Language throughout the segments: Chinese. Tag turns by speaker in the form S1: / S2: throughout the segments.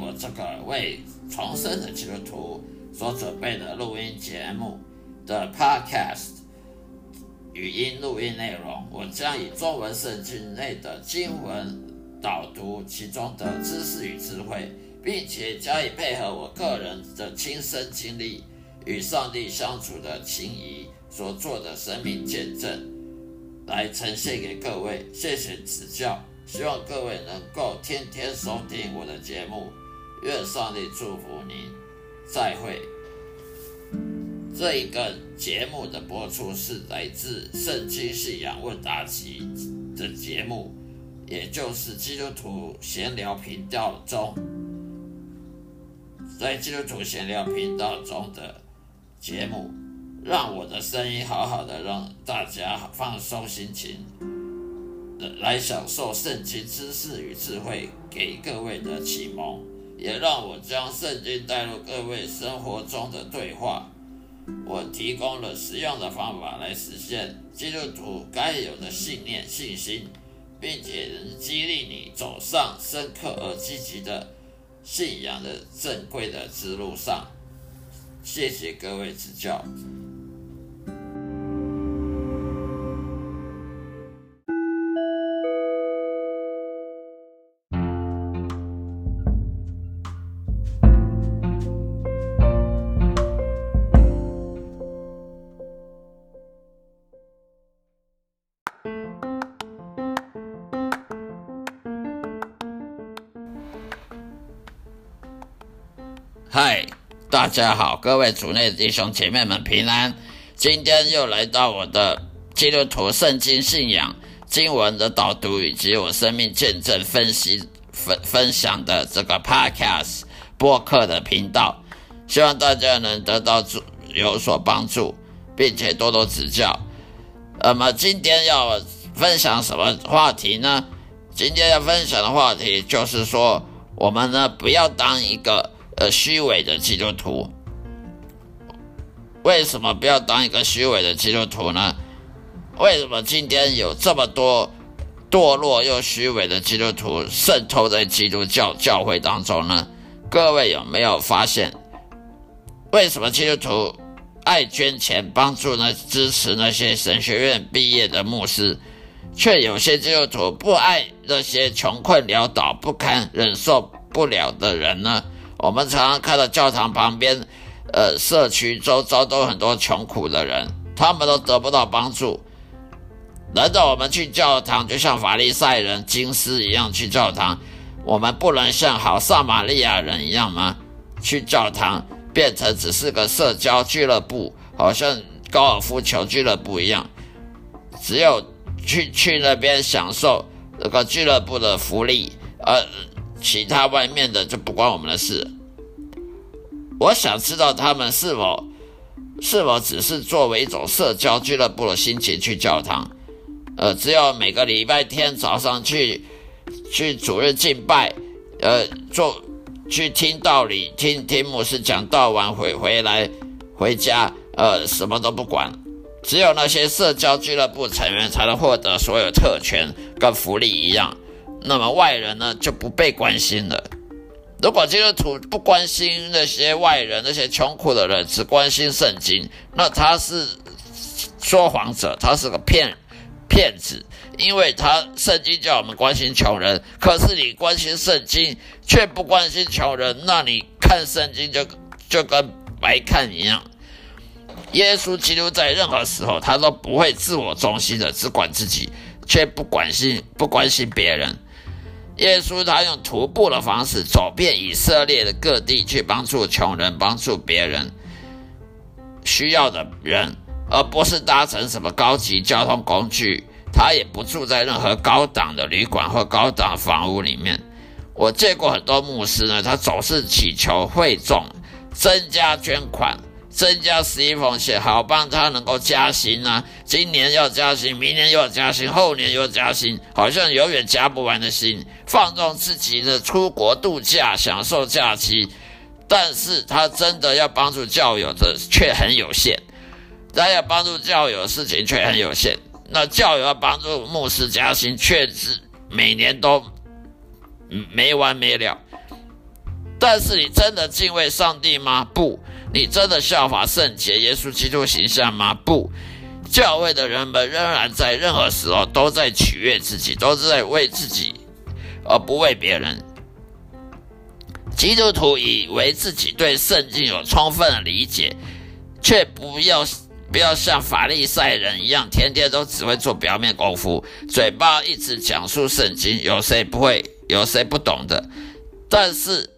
S1: 我这个为重生的基督徒所准备的录音节目的 Podcast 语音录音内容。我将以中文圣经内的经文导读其中的知识与智慧，并且加以配合我个人的亲身经历与上帝相处的情谊所做的生命见证。来呈现给各位，谢谢指教，希望各位能够天天收听我的节目，愿上帝祝福您，再会。这一个节目的播出是来自《圣经信仰问答集》的节目，也就是基督徒闲聊频道中，在基督徒闲聊频道中的节目。让我的声音好好的，让大家放松心情，来享受圣经知识与智慧给各位的启蒙，也让我将圣经带入各位生活中的对话。我提供了实用的方法来实现基督徒该有的信念、信心，并且能激励你走上深刻而积极的信仰的正规的之路上。谢谢各位指教。嗨，大家好，各位主内弟兄姐妹们平安。今天又来到我的基督徒圣经信仰经文的导读，以及我生命见证分析分分享的这个 Podcast 播客的频道，希望大家能得到助有所帮助，并且多多指教。那么今天要分享什么话题呢？今天要分享的话题就是说，我们呢不要当一个。呃，虚伪的基督徒，为什么不要当一个虚伪的基督徒呢？为什么今天有这么多堕落又虚伪的基督徒渗透在基督教教会当中呢？各位有没有发现，为什么基督徒爱捐钱帮助呢？支持那些神学院毕业的牧师，却有些基督徒不爱那些穷困潦倒、不堪忍受不了的人呢？我们常常看到教堂旁边，呃，社区周遭都很多穷苦的人，他们都得不到帮助。难道我们去教堂就像法利赛人、金斯一样去教堂？我们不能像好撒玛利亚人一样吗？去教堂变成只是个社交俱乐部，好像高尔夫球俱乐部一样，只有去去那边享受这个俱乐部的福利，呃。其他外面的就不关我们的事。我想知道他们是否是否只是作为一种社交俱乐部的心情去教堂，呃，只有每个礼拜天早上去去主日敬拜，呃，做去听道理，听听牧师讲道完回回来回家，呃，什么都不管。只有那些社交俱乐部成员才能获得所有特权跟福利一样。那么外人呢就不被关心了。如果基督徒不关心那些外人、那些穷苦的人，只关心圣经，那他是说谎者，他是个骗骗子。因为他圣经叫我们关心穷人，可是你关心圣经却不关心穷人，那你看圣经就就跟白看一样。耶稣基督在任何时候他都不会自我中心的，只管自己，却不关心不关心别人。耶稣他用徒步的方式走遍以色列的各地，去帮助穷人，帮助别人需要的人，而不是搭乘什么高级交通工具。他也不住在任何高档的旅馆或高档房屋里面。我见过很多牧师呢，他总是祈求会众增加捐款。增加十一奉献，好帮他能够加薪啊！今年要加薪，明年又要加薪，后年又加薪，好像永远加不完的薪，放纵自己的出国度假，享受假期。但是他真的要帮助教友的却很有限，他要帮助教友的事情却很有限。那教友要帮助牧师加薪，却是每年都没完没了。但是你真的敬畏上帝吗？不。你真的效法圣洁耶稣基督形象吗？不。教会的人们仍然在任何时候都在取悦自己，都是在为自己而不为别人。基督徒以为自己对圣经有充分的理解，却不要不要像法利赛人一样，天天都只会做表面功夫，嘴巴一直讲述圣经。有谁不会？有谁不懂的？但是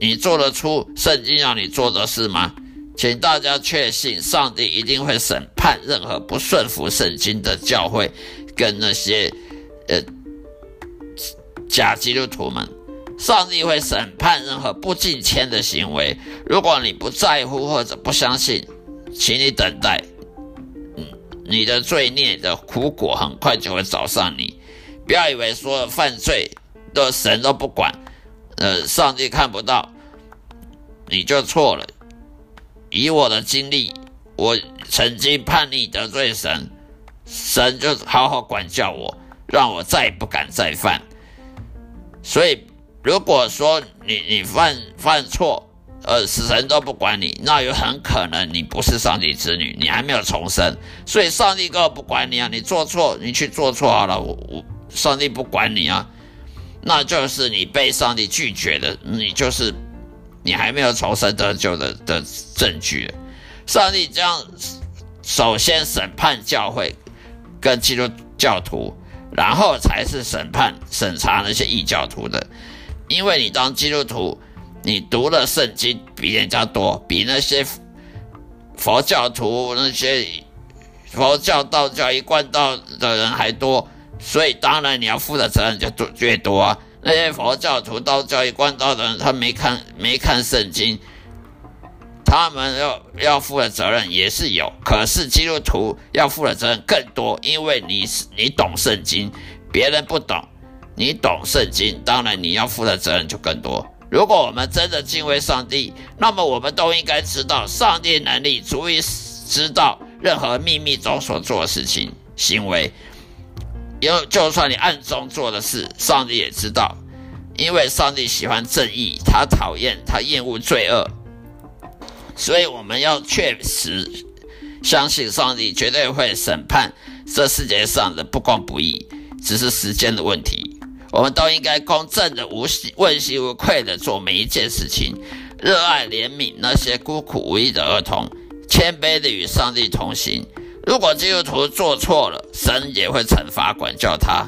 S1: 你做得出圣经让你做的事吗？请大家确信，上帝一定会审判任何不顺服圣经的教会，跟那些呃假基督徒们。上帝会审判任何不敬虔的行为。如果你不在乎或者不相信，请你等待，嗯，你的罪孽的苦果很快就会找上你。不要以为说犯罪的神都不管，呃，上帝看不到，你就错了。以我的经历，我曾经叛逆得罪神，神就好好管教我，让我再也不敢再犯。所以，如果说你你犯犯错，呃，死神都不管你，那有很可能你不是上帝子女，你还没有重生。所以，上帝根本不管你啊！你做错，你去做错好了，我我上帝不管你啊，那就是你被上帝拒绝的，你就是。你还没有重生得救的的证据，上帝将首先审判教会跟基督教徒，然后才是审判审查那些异教徒的。因为你当基督徒，你读的圣经比人家多，比那些佛教徒、那些佛教、道教一贯道的人还多，所以当然你要负的责任就多越多啊。那些佛教徒、道教一贯道的人，他没看没看圣经，他们要要负的责任也是有。可是基督徒要负的责任更多，因为你你懂圣经，别人不懂，你懂圣经，当然你要负的责任就更多。如果我们真的敬畏上帝，那么我们都应该知道，上帝能力足以知道任何秘密中所做的事情行为。有，就算你暗中做的事，上帝也知道，因为上帝喜欢正义，他讨厌，他厌恶罪恶，所以我们要确实相信上帝绝对会审判这世界上的不公不义，只是时间的问题。我们都应该公正的、无、问心无愧的做每一件事情，热爱怜悯那些孤苦无依的儿童，谦卑的与上帝同行。如果基督徒做错了，神也会惩罚管教他，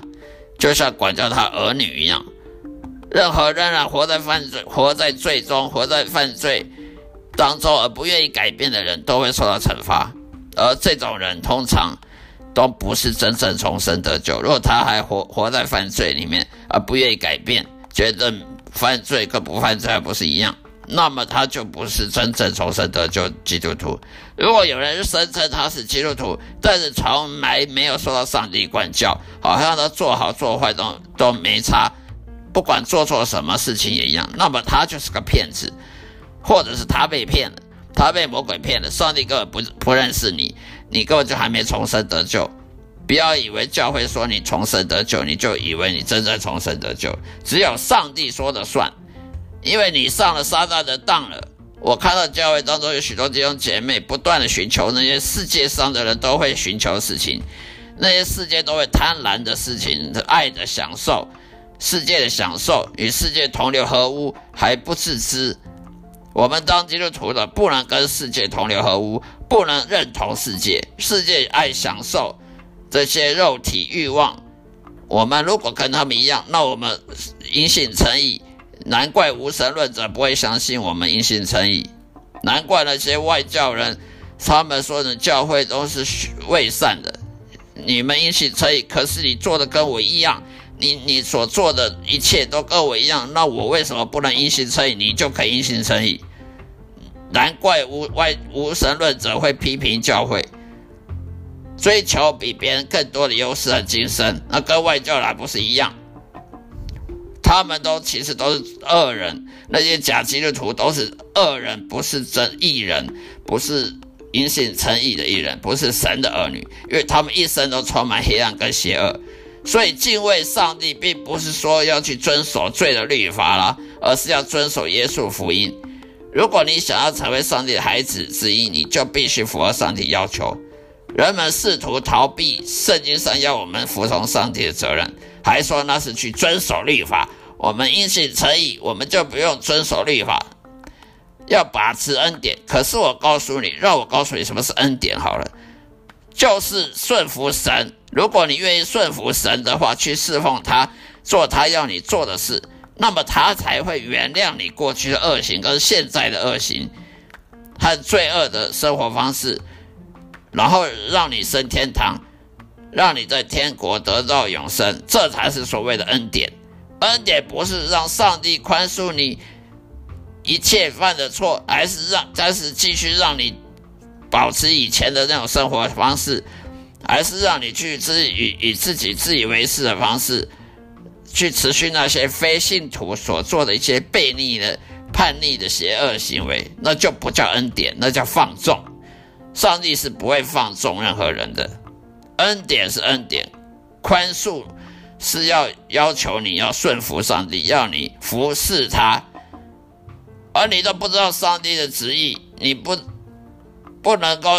S1: 就像管教他儿女一样。任何仍然活在犯罪、活在罪中、活在犯罪当中而不愿意改变的人，都会受到惩罚。而这种人通常都不是真正重生得救。如果他还活活在犯罪里面而不愿意改变，觉得犯罪跟不犯罪还不是一样？那么他就不是真正重生得救基督徒。如果有人声称他是基督徒，但是从来没有受到上帝管教，好像他做好做坏都都没差，不管做错什么事情也一样，那么他就是个骗子，或者是他被骗了，他被魔鬼骗了，上帝根本不不认识你，你根本就还没重生得救。不要以为教会说你重生得救，你就以为你真正重生得救，只有上帝说的算。因为你上了撒旦的当了，我看到教会当中有许多弟兄姐妹不断的寻求那些世界上的人都会寻求事情，那些世界都会贪婪的事情，爱的享受，世界的享受与世界同流合污还不自知。我们当基督徒的不能跟世界同流合污，不能认同世界，世界爱享受这些肉体欲望。我们如果跟他们一样，那我们因信成义。难怪无神论者不会相信我们因信称义，难怪那些外教人，他们说的教会都是伪善的。你们因信称义，可是你做的跟我一样，你你所做的一切都跟我一样，那我为什么不能因信称义？你就可以因信称义？难怪无外无神论者会批评教会，追求比别人更多的优势和精神，那跟外教还不是一样？他们都其实都是恶人，那些假基督徒都是恶人，不是真义人，不是因信称义的义人，不是神的儿女，因为他们一生都充满黑暗跟邪恶。所以敬畏上帝，并不是说要去遵守罪的律法啦，而是要遵守耶稣福音。如果你想要成为上帝的孩子之一，你就必须符合上帝要求。人们试图逃避圣经上要我们服从上帝的责任，还说那是去遵守律法。我们因信诚意，我们就不用遵守律法，要把持恩典。可是我告诉你，让我告诉你什么是恩典好了，就是顺服神。如果你愿意顺服神的话，去侍奉他，做他要你做的事，那么他才会原谅你过去的恶行跟现在的恶行和罪恶的生活方式，然后让你升天堂，让你在天国得到永生，这才是所谓的恩典。恩典不是让上帝宽恕你一切犯的错，而是让，但是继续让你保持以前的那种生活方式。而是让你去自以以自己自以为是的方式，去持续那些非信徒所做的一些悖逆的叛逆的邪恶行为，那就不叫恩典，那叫放纵。上帝是不会放纵任何人的，恩典是恩典，宽恕是要要求你要顺服上帝，要你服侍他，而你都不知道上帝的旨意，你不不能够。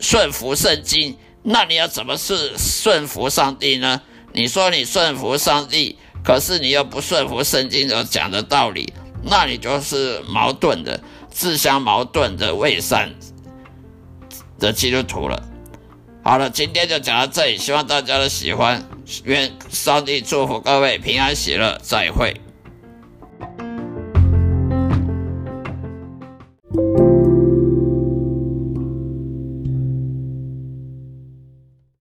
S1: 顺服圣经，那你要怎么是顺服上帝呢？你说你顺服上帝，可是你又不顺服圣经所讲的道理，那你就是矛盾的、自相矛盾的伪善的基督徒了。好了，今天就讲到这里，希望大家的喜欢，愿上帝祝福各位平安喜乐，再会。